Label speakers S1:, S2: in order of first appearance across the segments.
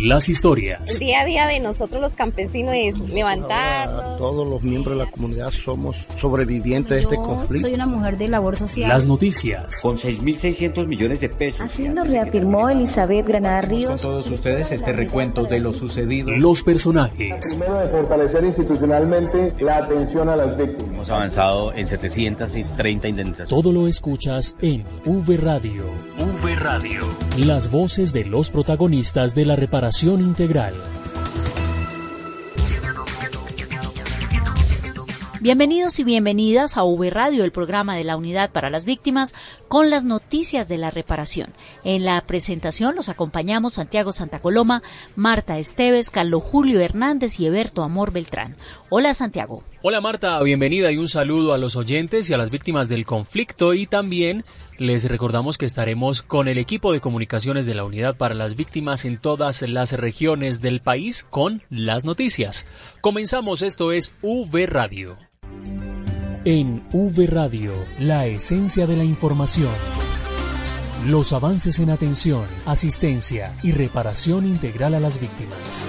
S1: las historias.
S2: El día a día de nosotros los campesinos es levantarnos.
S3: todos los miembros de la comunidad somos sobrevivientes de este conflicto.
S4: Soy una mujer de labor social.
S1: Las noticias.
S5: Con 6.600 millones de pesos.
S6: Así lo reafirmó Elizabeth Granada Ríos.
S7: Con todos ustedes este recuento de lo sucedido.
S1: Los personajes.
S8: Primero de fortalecer institucionalmente la atención a las víctimas.
S5: Hemos avanzado en 730 indemnizaciones.
S1: Todo lo escuchas en V Radio.
S9: V Radio.
S1: Las voces de los protagonistas de la reparación integral.
S10: Bienvenidos y bienvenidas a V Radio, el programa de la Unidad para las Víctimas, con las noticias de la reparación. En la presentación los acompañamos Santiago Santa Coloma, Marta Esteves, Carlos Julio Hernández y Eberto Amor Beltrán. Hola Santiago.
S11: Hola Marta, bienvenida y un saludo a los oyentes y a las víctimas del conflicto y también les recordamos que estaremos con el equipo de comunicaciones de la Unidad para las Víctimas en todas las regiones del país con las noticias. Comenzamos, esto es V Radio.
S1: En V Radio, la esencia de la información. Los avances en atención, asistencia y reparación integral a las víctimas.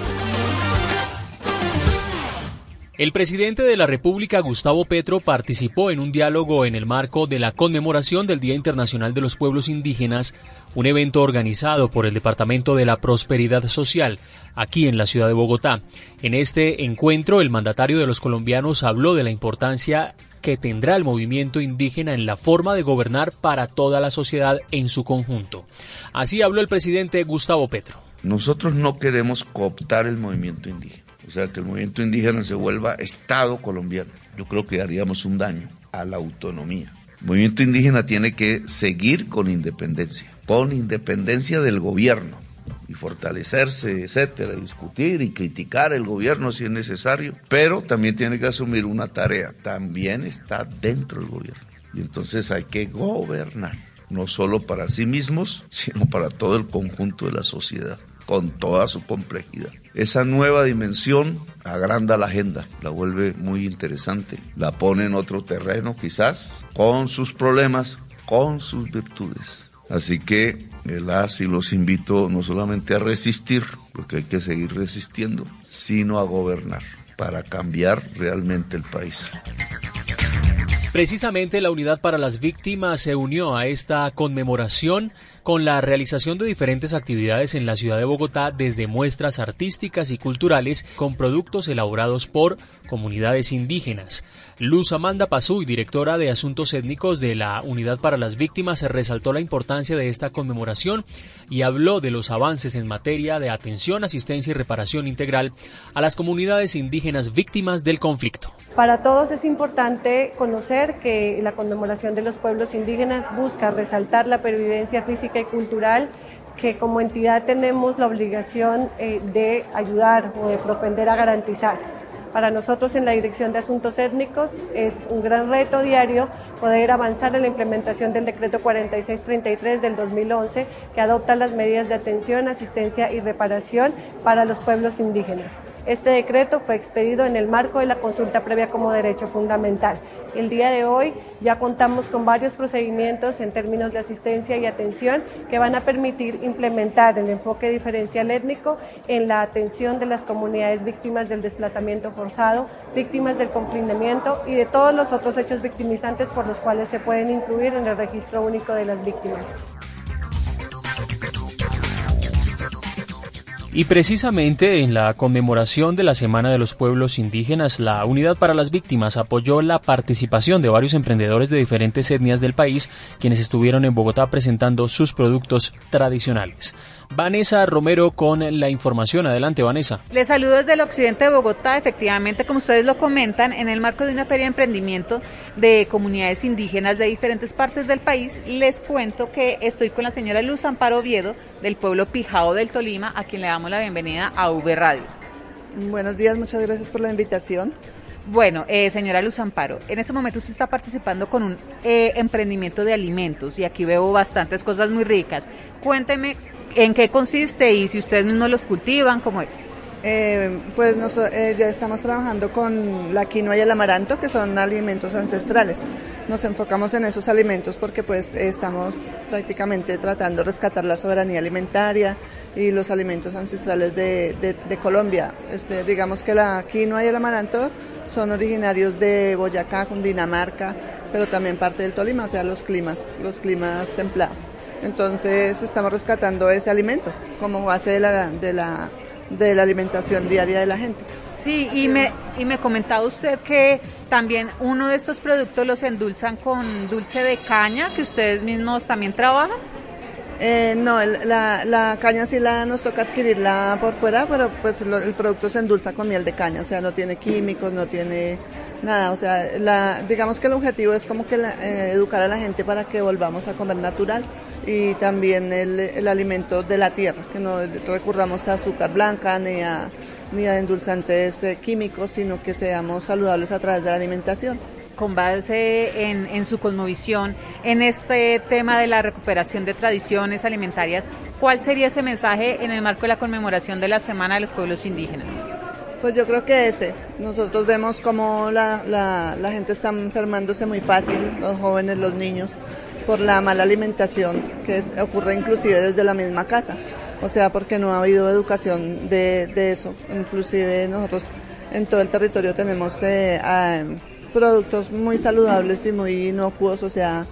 S11: El presidente de la República, Gustavo Petro, participó en un diálogo en el marco de la conmemoración del Día Internacional de los Pueblos Indígenas, un evento organizado por el Departamento de la Prosperidad Social, aquí en la ciudad de Bogotá. En este encuentro, el mandatario de los colombianos habló de la importancia que tendrá el movimiento indígena en la forma de gobernar para toda la sociedad en su conjunto. Así habló el presidente Gustavo Petro.
S12: Nosotros no queremos cooptar el movimiento indígena o sea, que el movimiento indígena se vuelva Estado colombiano. Yo creo que haríamos un daño a la autonomía. El movimiento indígena tiene que seguir con independencia, con independencia del gobierno y fortalecerse, etcétera, discutir y criticar el gobierno si es necesario, pero también tiene que asumir una tarea, también está dentro del gobierno. Y entonces hay que gobernar, no solo para sí mismos, sino para todo el conjunto de la sociedad con toda su complejidad. Esa nueva dimensión agranda la agenda, la vuelve muy interesante, la pone en otro terreno quizás, con sus problemas, con sus virtudes. Así que las y los invito no solamente a resistir, porque hay que seguir resistiendo, sino a gobernar para cambiar realmente el país.
S11: Precisamente la Unidad para las Víctimas se unió a esta conmemoración con la realización de diferentes actividades en la ciudad de Bogotá, desde muestras artísticas y culturales con productos elaborados por comunidades indígenas. Luz Amanda Pazú, directora de Asuntos Étnicos de la Unidad para las Víctimas, resaltó la importancia de esta conmemoración y habló de los avances en materia de atención, asistencia y reparación integral a las comunidades indígenas víctimas del conflicto.
S13: Para todos es importante conocer que la conmemoración de los pueblos indígenas busca resaltar la pervivencia física y cultural que como entidad tenemos la obligación eh, de ayudar o de propender a garantizar. Para nosotros en la Dirección de Asuntos Étnicos es un gran reto diario poder avanzar en la implementación del decreto 4633 del 2011 que adopta las medidas de atención, asistencia y reparación para los pueblos indígenas. Este decreto fue expedido en el marco de la consulta previa como derecho fundamental. El día de hoy ya contamos con varios procedimientos en términos de asistencia y atención que van a permitir implementar el enfoque diferencial étnico en la atención de las comunidades víctimas del desplazamiento forzado, víctimas del confinamiento y de todos los otros hechos victimizantes por los cuales se pueden incluir en el registro único de las víctimas.
S11: Y precisamente en la conmemoración de la Semana de los Pueblos Indígenas, la Unidad para las Víctimas apoyó la participación de varios emprendedores de diferentes etnias del país, quienes estuvieron en Bogotá presentando sus productos tradicionales. Vanessa Romero con la información. Adelante, Vanessa.
S14: Les saludo desde el occidente de Bogotá. Efectivamente, como ustedes lo comentan, en el marco de una feria de emprendimiento de comunidades indígenas de diferentes partes del país, les cuento que estoy con la señora Luz Amparo Oviedo del pueblo Pijao del Tolima, a quien le damos la bienvenida a V Radio.
S15: Buenos días, muchas gracias por la invitación.
S14: Bueno, eh, señora Luz Amparo, en este momento usted está participando con un eh, emprendimiento de alimentos y aquí veo bastantes cosas muy ricas. Cuénteme ¿En qué consiste y si ustedes mismos los cultivan? ¿Cómo es?
S15: Eh, pues eh, ya estamos trabajando con la quinoa y el amaranto, que son alimentos ancestrales. Nos enfocamos en esos alimentos porque pues estamos prácticamente tratando de rescatar la soberanía alimentaria y los alimentos ancestrales de, Colombia. Este, digamos que la quinoa y el amaranto son originarios de Boyacá, Cundinamarca, pero también parte del Tolima, o sea, los climas, los climas templados. Entonces estamos rescatando ese alimento como base de la, de la, de la alimentación diaria de la gente.
S14: Sí, y me, y me comentaba usted que también uno de estos productos los endulzan con dulce de caña, que ustedes mismos también trabajan.
S15: Eh, no, la, la, caña sí la nos toca adquirirla por fuera, pero pues el producto se endulza con miel de caña, o sea, no tiene químicos, no tiene nada, o sea, la, digamos que el objetivo es como que eh, educar a la gente para que volvamos a comer natural y también el, el alimento de la tierra, que no recurramos a azúcar blanca ni a, ni a endulzantes eh, químicos, sino que seamos saludables a través de la alimentación
S14: con base en, en, su cosmovisión, en este tema de la recuperación de tradiciones alimentarias, ¿cuál sería ese mensaje en el marco de la conmemoración de la Semana de los Pueblos Indígenas?
S15: Pues yo creo que ese. Nosotros vemos cómo la, la, la gente está enfermándose muy fácil, los jóvenes, los niños, por la mala alimentación que ocurre inclusive desde la misma casa. O sea, porque no ha habido educación de, de eso. Inclusive nosotros en todo el territorio tenemos eh, productos muy saludables y muy inocuos, o sea,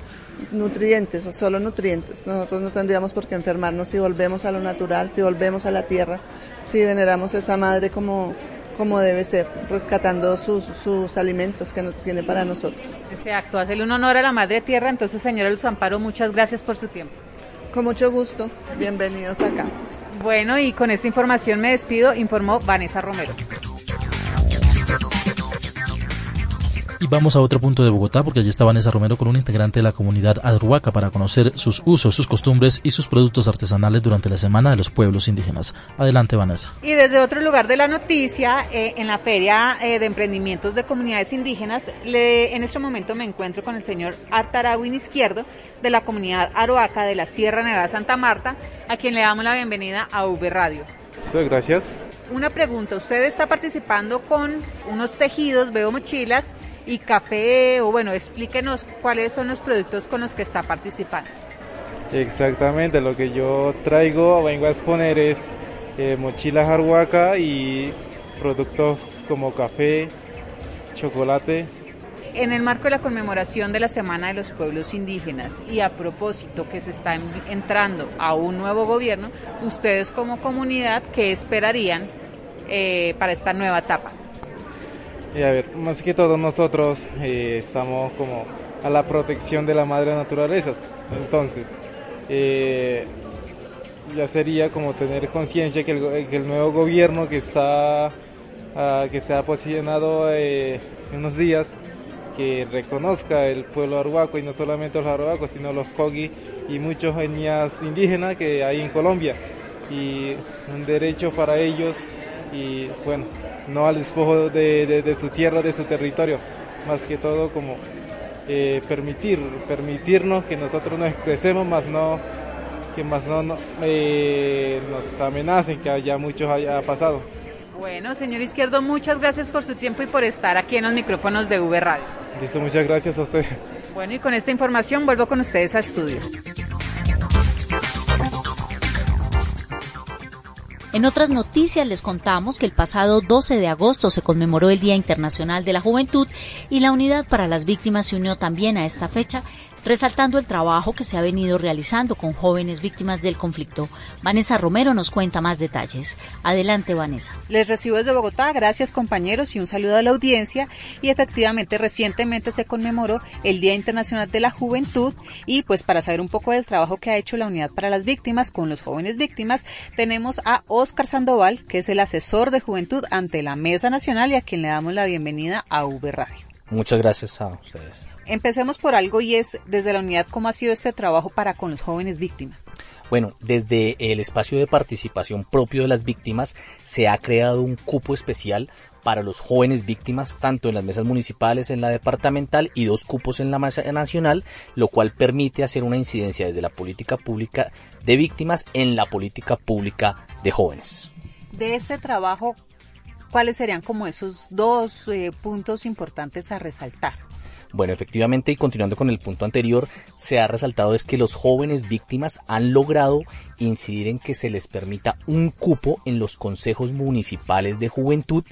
S15: nutrientes, o solo nutrientes. Nosotros no tendríamos por qué enfermarnos si volvemos a lo natural, si volvemos a la tierra, si veneramos a esa madre como como debe ser, rescatando sus, sus alimentos que nos tiene para nosotros.
S14: Exacto, hacerle un honor a la Madre Tierra. Entonces, señora Luz Amparo, muchas gracias por su tiempo.
S15: Con mucho gusto, bienvenidos acá.
S14: Bueno, y con esta información me despido, informó Vanessa Romero.
S4: Y vamos a otro punto de Bogotá porque allí está Vanessa Romero con un integrante de la comunidad Adruaca para conocer sus usos, sus costumbres y sus productos artesanales durante la Semana de los Pueblos Indígenas. Adelante, Vanessa.
S14: Y desde otro lugar de la noticia, eh, en la Feria eh, de Emprendimientos de Comunidades Indígenas, le, en este momento me encuentro con el señor Artarawin Izquierdo de la comunidad Aroaca de la Sierra Nevada Santa Marta, a quien le damos la bienvenida a V Radio.
S9: Sí, gracias.
S14: Una pregunta, usted está participando con unos tejidos, veo mochilas, y café, o bueno, explíquenos cuáles son los productos con los que está participando.
S9: Exactamente, lo que yo traigo, vengo a exponer es eh, mochilas arhuaca y productos como café, chocolate.
S14: En el marco de la conmemoración de la Semana de los Pueblos Indígenas y a propósito que se está entrando a un nuevo gobierno, ustedes como comunidad, ¿qué esperarían eh, para esta nueva etapa?
S9: Y a ver, más que todo nosotros eh, estamos como a la protección de la madre naturaleza. Entonces, eh, ya sería como tener conciencia que el, nuevo gobierno que está ah, que se ha posicionado eh, en unos días que reconozca el pueblo arhuaco y no solamente los arhuacos sino los kogi y muchos etnias indígenas que hay en Colombia y un derecho para ellos y bueno no al despojo de, su tierra, de su territorio, más que todo como eh, permitir, permitirnos que nosotros nos expresemos, más no que más no, eh, nos amenacen, que ya muchos haya pasado.
S14: Bueno, señor Izquierdo, muchas gracias por su tiempo y por estar aquí en los micrófonos de V Radio.
S9: Listo, muchas gracias a usted.
S14: Bueno, y con esta información vuelvo con ustedes a estudio.
S10: En otras noticias les contamos que el pasado 12 de agosto se conmemoró el Día Internacional de la Juventud y la Unidad para las Víctimas se unió también a esta fecha resaltando el trabajo que se ha venido realizando con jóvenes víctimas del conflicto. Vanessa Romero nos cuenta más detalles. Adelante, Vanessa.
S14: Les recibo desde Bogotá, gracias compañeros y un saludo a la audiencia. Y efectivamente, recientemente se conmemoró el Día Internacional de la Juventud y pues para saber un poco del trabajo que ha hecho la Unidad para las Víctimas con los jóvenes víctimas, tenemos a Oscar Sandoval, que es el asesor de juventud ante la Mesa Nacional y a quien le damos la bienvenida a V Radio.
S16: Muchas gracias a ustedes
S14: empecemos por algo y es desde la unidad cómo ha sido este trabajo para con los jóvenes víctimas.
S16: Bueno, desde el espacio de participación propio de las víctimas se ha creado un cupo especial para los jóvenes víctimas, tanto en las mesas municipales, en la departamental y dos cupos en la mesa nacional, lo cual permite hacer una incidencia desde la política pública de víctimas en la política pública de jóvenes.
S14: De este trabajo, ¿cuáles serían como esos dos eh, puntos importantes a resaltar?
S16: Bueno, efectivamente, y continuando con el punto anterior, se ha resaltado es que los jóvenes víctimas han logrado incidir en que se les permita un cupo en los consejos municipales de juventud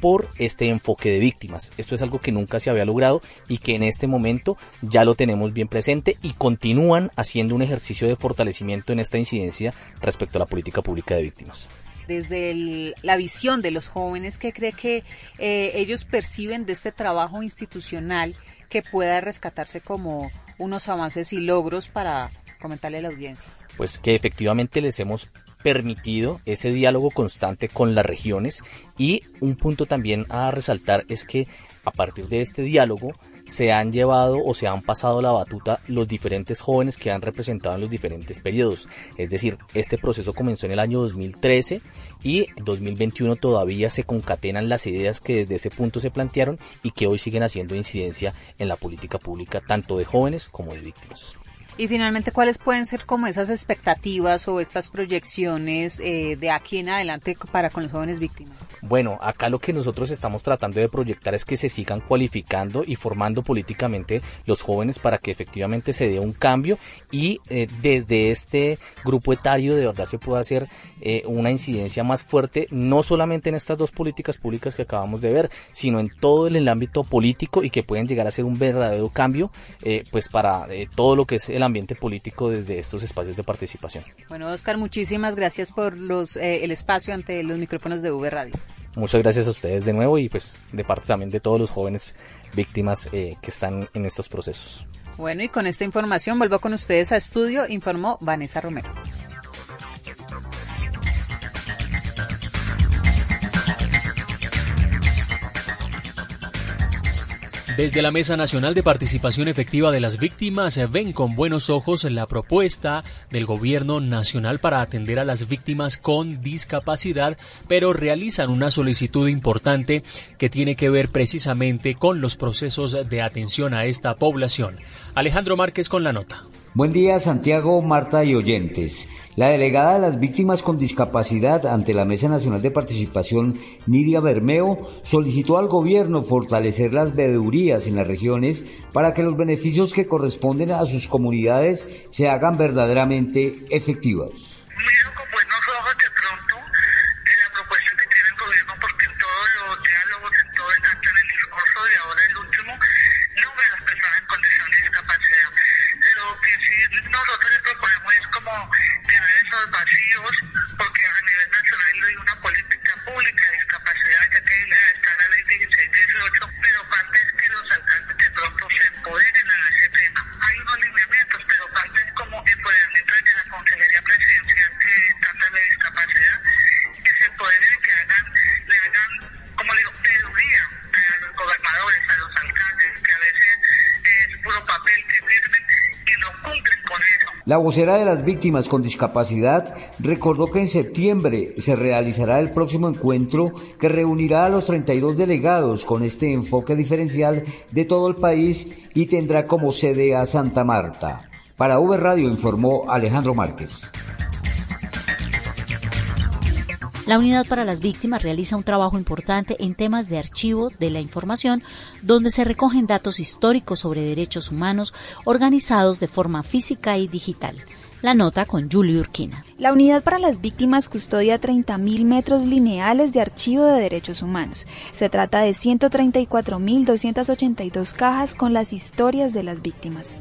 S16: por este enfoque de víctimas. Esto es algo que nunca se había logrado y que en este momento ya lo tenemos bien presente y continúan haciendo un ejercicio de fortalecimiento en esta incidencia respecto a la política pública de víctimas
S14: desde la visión de los jóvenes, ¿qué cree que eh, ellos perciben de este trabajo institucional que pueda rescatarse como unos avances y logros para comentarle a la audiencia?
S16: Pues que efectivamente les hemos permitido ese diálogo constante con las regiones y un punto también a resaltar es que a partir de este diálogo se han llevado o se han pasado la batuta los diferentes jóvenes que han representado en los diferentes periodos. Es decir, este proceso comenzó en el año 2013 y 2021 todavía se concatenan las ideas que desde ese punto se plantearon y que hoy siguen haciendo incidencia en la política pública tanto de jóvenes como de víctimas.
S14: Y finalmente, ¿cuáles pueden ser como esas expectativas o estas proyecciones eh, de aquí en adelante para con los jóvenes víctimas?
S16: Bueno, acá lo que nosotros estamos tratando de proyectar es que se sigan cualificando y formando políticamente los jóvenes para que efectivamente se dé un cambio y eh, desde este grupo etario de verdad se pueda hacer eh, una incidencia más fuerte, no solamente en estas dos políticas públicas que acabamos de ver, sino en todo el, ámbito político y que pueden llegar a ser un verdadero cambio eh, pues para todo lo que es el ambiente político desde estos espacios de participación.
S14: Bueno, Oscar, muchísimas gracias por los, el espacio ante los micrófonos de V Radio.
S16: Muchas gracias a ustedes de nuevo y pues de parte también de todos los jóvenes víctimas eh, que están en estos procesos.
S14: Bueno, y con esta información vuelvo con ustedes a estudio, informó Vanessa Romero.
S11: Desde la Mesa Nacional de Participación Efectiva de las Víctimas ven con buenos ojos la propuesta del Gobierno Nacional para atender a las víctimas con discapacidad, pero realizan una solicitud importante que tiene que ver precisamente con los procesos de atención a esta población. Alejandro Márquez con la nota.
S17: Buen día, Santiago, Marta y oyentes. La delegada de las víctimas con discapacidad ante la Mesa Nacional de Participación, Nidia Bermeo, solicitó al gobierno fortalecer las veedurías en las regiones para que los beneficios que corresponden a sus comunidades se hagan verdaderamente efectivos. La vocera de las víctimas con discapacidad recordó que en septiembre se realizará el próximo encuentro que reunirá a los 32 delegados con este enfoque diferencial de todo el país y tendrá como sede a Santa Marta. Para V Radio informó Alejandro Márquez.
S10: La Unidad para las Víctimas realiza un trabajo importante en temas de archivo de la información, donde se recogen datos históricos sobre derechos humanos organizados de forma física y digital. La nota con Julie Urquina.
S18: La Unidad para las Víctimas custodia 30.000 metros lineales de archivo de derechos humanos. Se trata de 134.282 cajas con las historias de las víctimas.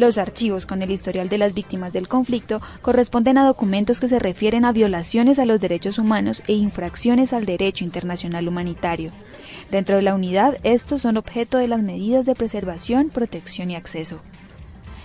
S18: Los archivos con el historial de las víctimas del conflicto corresponden a documentos que se refieren a violaciones a los derechos humanos e infracciones al derecho internacional humanitario. Dentro de la unidad, estos son objeto de las medidas de preservación, protección y acceso.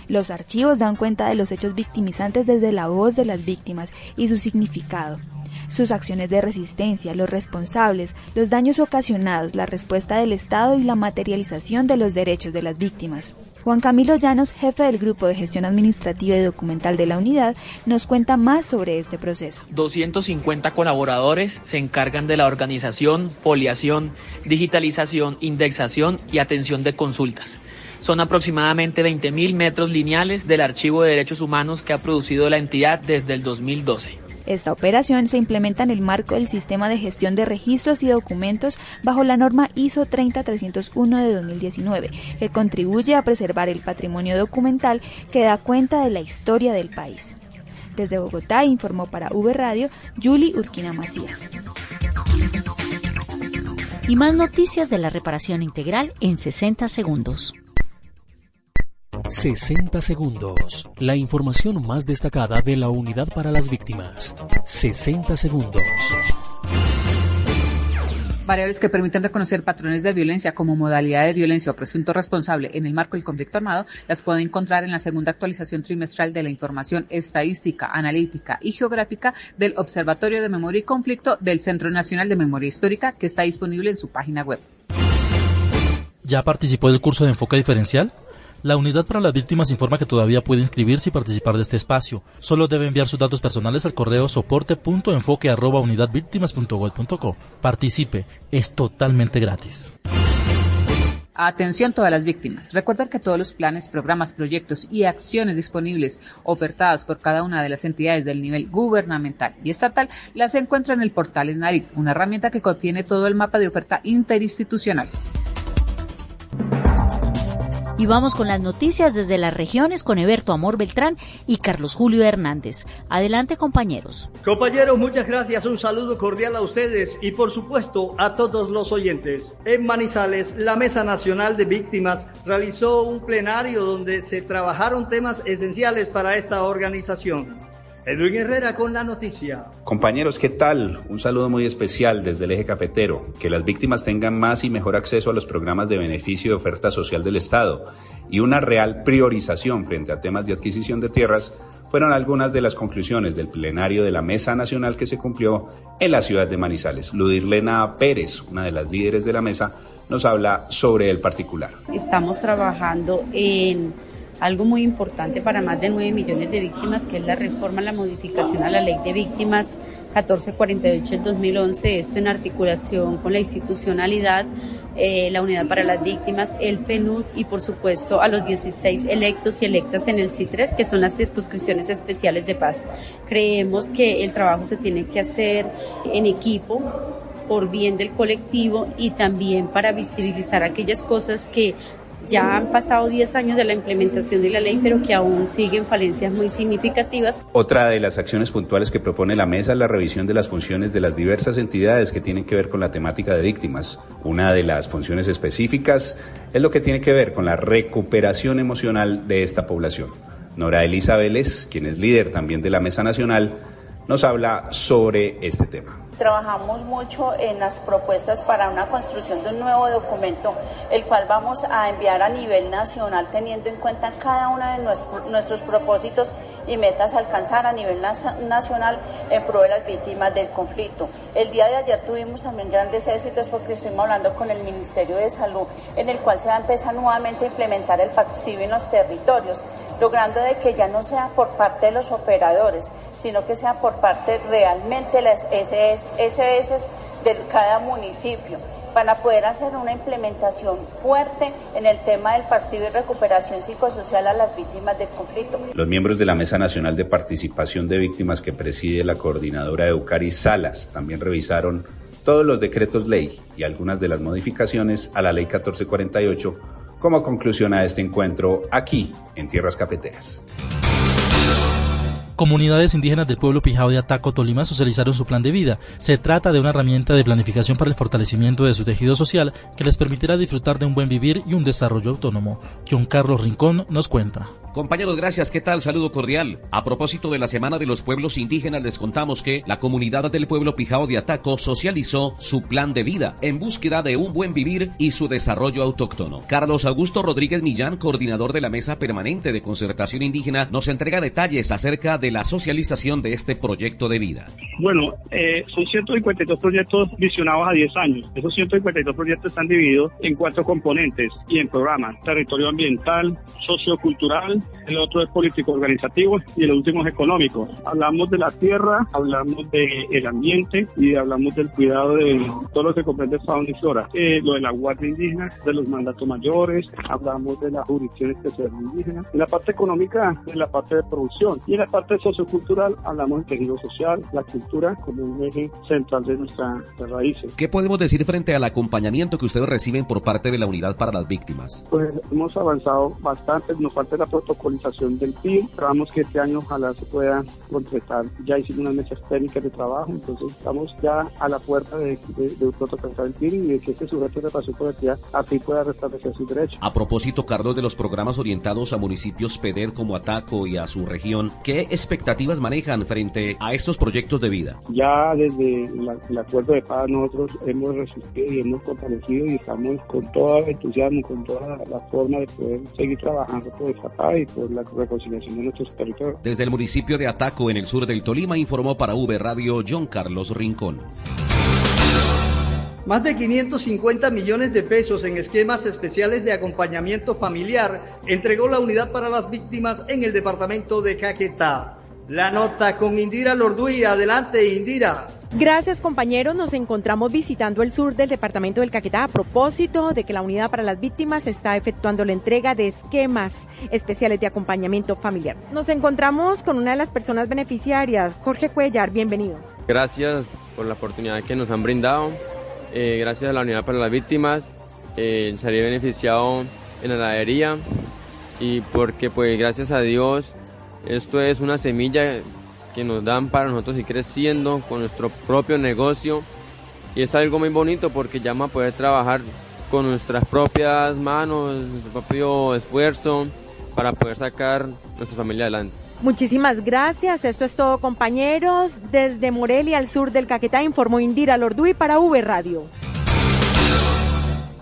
S18: Los archivos dan cuenta de los hechos victimizantes desde la voz de las víctimas y su significado, sus acciones de resistencia, los responsables, los daños ocasionados, la respuesta del Estado y la materialización de los derechos de las víctimas. Juan Camilo Llanos, jefe del Grupo de Gestión Administrativa y Documental de la unidad, nos cuenta más sobre este proceso.
S19: 250 colaboradores se encargan de la organización, foliación, digitalización, indexación y atención de consultas. Son aproximadamente 20.000 metros lineales del archivo de derechos humanos que ha producido la entidad desde el 2012.
S18: Esta operación se implementa en el marco del sistema de gestión de registros y documentos bajo la norma ISO 30301 de 2019, que contribuye a preservar el patrimonio documental que da cuenta de la historia del país. Desde Bogotá informó para V Radio Julie Urquina Macías.
S10: Y más noticias de la reparación integral en 60 segundos.
S1: 60 segundos. La información más destacada de la unidad para las víctimas. 60 segundos.
S14: Variables que permiten reconocer patrones de violencia como modalidad de violencia o presunto responsable en el marco del conflicto armado las puede encontrar en la segunda actualización trimestral de la información estadística, analítica y geográfica del Observatorio de Memoria y Conflicto del Centro Nacional de Memoria Histórica que está disponible en su página web.
S4: ¿Ya participó del curso de enfoque diferencial? La Unidad para las Víctimas informa que todavía puede inscribirse y participar de este espacio. Solo debe enviar sus datos personales al correo soporte.enfoque.unidadvíctimas.gov.co. Participe, es totalmente gratis.
S14: Atención todas las víctimas. Recuerden que todos los planes, programas, proyectos y acciones disponibles ofertadas por cada una de las entidades del nivel gubernamental y estatal las encuentran en el portal SNARIT, una herramienta que contiene todo el mapa de oferta interinstitucional.
S10: Y vamos con las noticias desde las regiones con Eberto Amor Beltrán y Carlos Julio Hernández. Adelante compañeros.
S20: Compañeros, muchas gracias. Un saludo cordial a ustedes y por supuesto a todos los oyentes. En Manizales, la Mesa Nacional de Víctimas realizó un plenario donde se trabajaron temas esenciales para esta organización. Edwin Herrera con la noticia.
S21: Compañeros, ¿qué tal? Un saludo muy especial desde el eje cafetero. Que las víctimas tengan más y mejor acceso a los programas de beneficio y oferta social del Estado y una real priorización frente a temas de adquisición de tierras fueron algunas de las conclusiones del plenario de la Mesa Nacional que se cumplió en la ciudad de Manizales. Ludirlena Pérez, una de las líderes de la mesa, nos habla sobre el particular.
S22: Estamos trabajando en algo muy importante para más de 9 millones de víctimas, que es la reforma, la modificación a la ley de víctimas 1448 del 2011, esto en articulación con la institucionalidad, eh, la Unidad para las Víctimas, el PNUD y por supuesto a los 16 electos y electas en el CITRES, que son las circunscripciones especiales de paz. Creemos que el trabajo se tiene que hacer en equipo por bien del colectivo y también para visibilizar aquellas cosas que ya han pasado 10 años de la implementación de la ley, pero que aún siguen falencias muy significativas.
S21: Otra de las acciones puntuales que propone la mesa es la revisión de las funciones de las diversas entidades que tienen que ver con la temática de víctimas. Una de las funciones específicas es lo que tiene que ver con la recuperación emocional de esta población. Nora Elisa Vélez, quien es líder también de la Mesa Nacional, nos habla sobre este tema.
S23: Trabajamos mucho en las propuestas para una construcción de un nuevo documento, el cual vamos a enviar a nivel nacional teniendo en cuenta cada uno de nuestros propósitos y metas a alcanzar a nivel nacional en pro de las víctimas del conflicto. El día de ayer tuvimos también grandes éxitos porque estuvimos hablando con el Ministerio de Salud, en el cual se va a empezar nuevamente a implementar el PACSIV en los territorios, logrando de que ya no sea por parte de los operadores, sino que sea por parte realmente las SS SS de cada municipio para poder hacer una implementación fuerte en el tema del parcido y recuperación psicosocial a las víctimas del conflicto.
S21: Los miembros de la Mesa Nacional de Participación de Víctimas que preside la coordinadora Eucari Salas también revisaron todos los decretos ley y algunas de las modificaciones a la ley 1448 como conclusión a este encuentro aquí en Tierras Cafeteras.
S4: Comunidades indígenas del pueblo Pijao de Ataco, Tolima, socializaron su plan de vida. Se trata de una herramienta de planificación para el fortalecimiento de su tejido social que les permitirá disfrutar de un buen vivir y un desarrollo autónomo. John Carlos Rincón nos cuenta.
S24: Compañeros, gracias. ¿Qué tal? Saludo cordial. A propósito de la Semana de los Pueblos Indígenas, les contamos que la comunidad del pueblo Pijao de Ataco socializó su plan de vida en búsqueda de un buen vivir y su desarrollo autóctono. Carlos Augusto Rodríguez Millán, coordinador de la Mesa Permanente de Concertación Indígena, nos entrega detalles acerca de la socialización de este proyecto de vida.
S25: Bueno, eh, son 152 proyectos visionados a 10 años. Esos 152 proyectos están divididos en cuatro componentes y en programas. Territorio ambiental, sociocultural, el otro es político organizativo y el último es económico. Hablamos de la tierra, hablamos del ambiente y hablamos del cuidado de todo lo que comprende fauna y flora. Eh, lo de la guardia indígena, de los mandatos mayores, hablamos de la jurisdicción especial indígena. En la parte económica, en la parte de producción y en la parte sociocultural hablamos del tejido social, la cultura como un eje central de nuestras raíces.
S24: ¿Qué podemos decir frente al acompañamiento que ustedes reciben por parte de la Unidad para las Víctimas?
S25: Pues hemos avanzado bastante, nos falta la protocolización del PIB, esperamos que este año ojalá se pueda completar, ya hicimos unas mesas técnicas de trabajo, entonces estamos ya a la puerta de, de, de protocolizar el PIB y de que este sujeto de pasión colectiva así pueda restablecer sus derechos.
S24: A propósito, Carlos, de los programas orientados a municipios PEDER como Ataco y a su región, ¿qué expectativas manejan frente a estos proyectos de vida?
S25: Ya desde la, el acuerdo de paz nosotros hemos resistido y hemos fortalecido y estamos con todo el entusiasmo, con toda la, la forma de poder seguir trabajando por esta paz y por la reconciliación de nuestros territorios.
S24: Desde el municipio de Ataco, en el sur del Tolima, informó para V Radio John Carlos Rincón.
S20: Más de 550 millones de pesos en esquemas especiales de acompañamiento familiar entregó la Unidad para las Víctimas en el departamento de Caquetá. La nota con Indira Lorduy. Adelante, Indira.
S26: Gracias compañeros, nos encontramos visitando el sur del departamento del Caquetá a propósito de que la Unidad para las Víctimas está efectuando la entrega de esquemas especiales de acompañamiento familiar. Nos encontramos con una de las personas beneficiarias, Jorge Cuellar, bienvenido.
S27: Gracias por la oportunidad que nos han brindado, eh, gracias a la Unidad para las Víctimas eh, salí beneficiado en la heladería y porque pues gracias a Dios esto es una semilla que nos dan para nosotros ir creciendo con nuestro propio negocio y es algo muy bonito porque llama a poder trabajar con nuestras propias manos, nuestro propio esfuerzo para poder sacar nuestra familia adelante.
S26: Muchísimas gracias. Esto es todo, compañeros. Desde Morelia, al sur del Caquetá, informó Indira Lorduy para V Radio.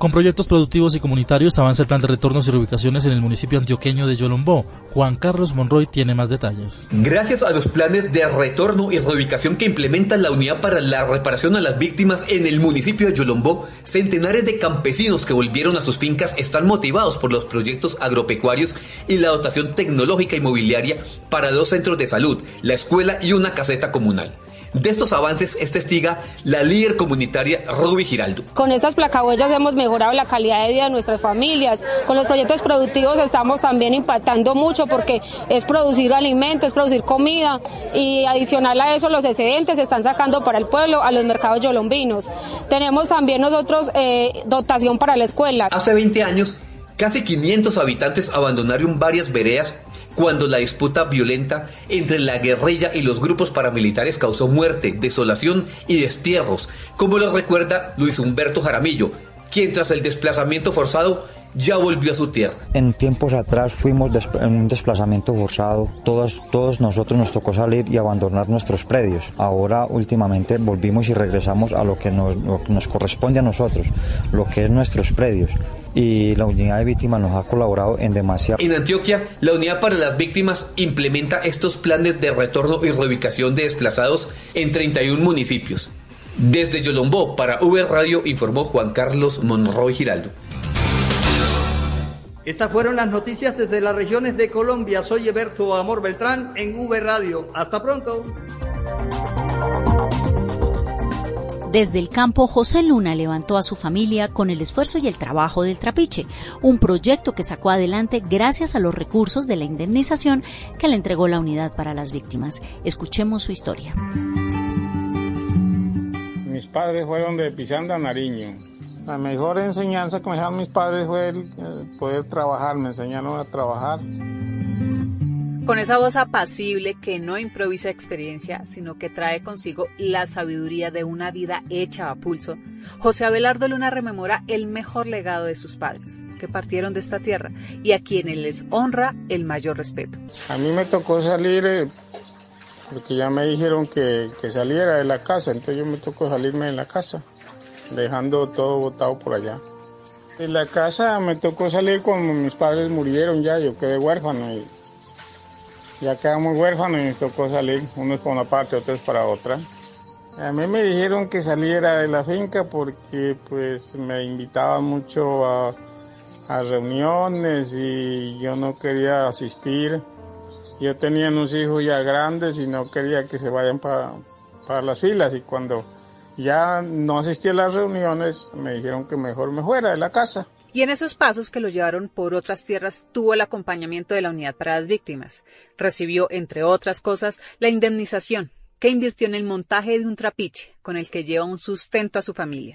S4: Con proyectos productivos y comunitarios avanza el plan de retornos y reubicaciones en el municipio antioqueño de Yolombó. Juan Carlos Monroy tiene más detalles.
S28: Gracias a los planes de retorno y reubicación que implementa la Unidad para la Reparación a las Víctimas en el municipio de Yolombó, centenares de campesinos que volvieron a sus fincas están motivados por los proyectos agropecuarios y la dotación tecnológica y mobiliaria para dos centros de salud, la escuela y una caseta comunal. De estos avances es testiga la líder comunitaria Ruby Giraldo.
S29: Con estas placahuellas hemos mejorado la calidad de vida de nuestras familias. Con los proyectos productivos estamos también impactando mucho porque es producir alimentos, es producir comida y adicional a eso los excedentes se están sacando para el pueblo a los mercados yolombinos. Tenemos también nosotros eh, dotación para la escuela.
S28: Hace 20 años, casi 500 habitantes abandonaron varias veredas cuando la disputa violenta entre la guerrilla y los grupos paramilitares causó muerte, desolación y destierros, como lo recuerda Luis Humberto Jaramillo, quien tras el desplazamiento forzado ya volvió a su tierra.
S30: En tiempos atrás fuimos en un desplazamiento forzado, todos, todos nosotros nos tocó salir y abandonar nuestros predios. Ahora últimamente volvimos y regresamos a lo que nos, lo que nos corresponde a nosotros, lo que es nuestros predios y la unidad de víctimas nos ha colaborado en demasiado.
S28: En Antioquia, la unidad para las víctimas implementa estos planes de retorno y reubicación de desplazados en 31 municipios. Desde Yolombó, para V Radio, informó Juan Carlos Monroy Giraldo.
S20: Estas fueron las noticias desde las regiones de Colombia. Soy Eberto Amor Beltrán en V Radio. Hasta pronto.
S10: Desde el campo, José Luna levantó a su familia con el esfuerzo y el trabajo del trapiche, un proyecto que sacó adelante gracias a los recursos de la indemnización que le entregó la unidad para las víctimas. Escuchemos su historia.
S31: Mis padres fueron de Pisanda a Nariño. La mejor enseñanza que me dejaron mis padres fue el, poder trabajar, me enseñaron a trabajar.
S14: Con esa voz apacible que no improvisa experiencia, sino que trae consigo la sabiduría de una vida hecha a pulso, José Abelardo Luna rememora el mejor legado de sus padres, que partieron de esta tierra y a quienes les honra el mayor respeto.
S31: A mí me tocó salir eh, porque ya me dijeron que, que saliera de la casa, entonces yo me tocó salirme de la casa, dejando todo botado por allá. En la casa me tocó salir cuando mis padres murieron ya, yo quedé huérfano y ya quedamos huérfanos y nos tocó salir, unos para una parte, otros para otra. A mí me dijeron que saliera de la finca porque pues me invitaban mucho a, reuniones y yo no quería asistir. Yo tenía unos hijos ya grandes y no quería que se vayan para las filas y cuando ya no asistí a las reuniones me dijeron que mejor me fuera de la casa.
S14: Y en esos pasos que lo llevaron por otras tierras tuvo el acompañamiento de la Unidad para las Víctimas. Recibió, entre otras cosas, la indemnización que invirtió en el montaje de un trapiche con el que lleva un sustento a su familia.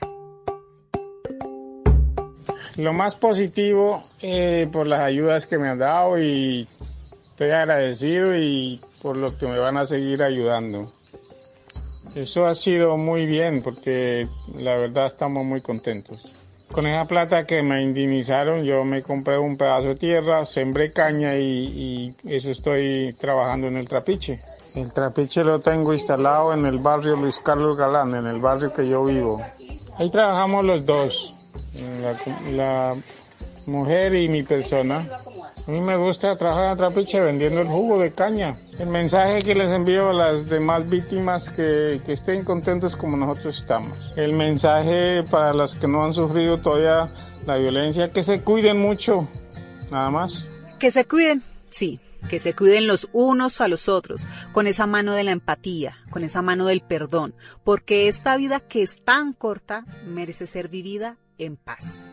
S31: Lo más positivo eh, por las ayudas que me han dado y estoy agradecido y por lo que me van a seguir ayudando. Eso ha sido muy bien porque la verdad estamos muy contentos. Con esa plata que me indemnizaron yo me compré un pedazo de tierra, sembré caña y, y eso estoy trabajando en el trapiche. El trapiche lo tengo instalado en el barrio Luis Carlos Galán, en el barrio que yo vivo. Ahí trabajamos los dos, la, mujer y mi persona. A mí me gusta trabajar en trapiche vendiendo el jugo de caña. El mensaje que les envío a las demás víctimas que, que estén contentos como nosotros estamos. El mensaje para las que no han sufrido todavía la violencia, que se cuiden mucho, nada más.
S14: Que se cuiden, sí, que se cuiden los unos a los otros, con esa mano de la empatía, con esa mano del perdón, porque esta vida que es tan corta merece ser vivida en paz.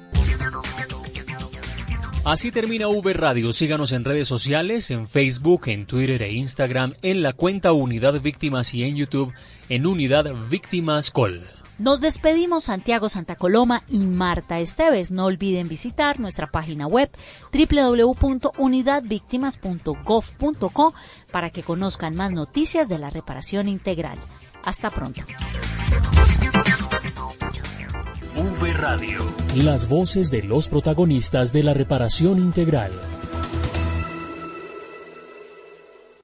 S11: Así termina V Radio. Síganos en redes sociales, en Facebook, en Twitter e Instagram, en la cuenta Unidad Víctimas y en YouTube en Unidad Víctimas Col.
S10: Nos despedimos Santiago Santa Coloma y Marta Esteves. No olviden visitar nuestra página web www.unidadvictimas.gov.co para que conozcan más noticias de la reparación integral. Hasta pronto.
S1: Radio. Las voces de los protagonistas de la reparación integral.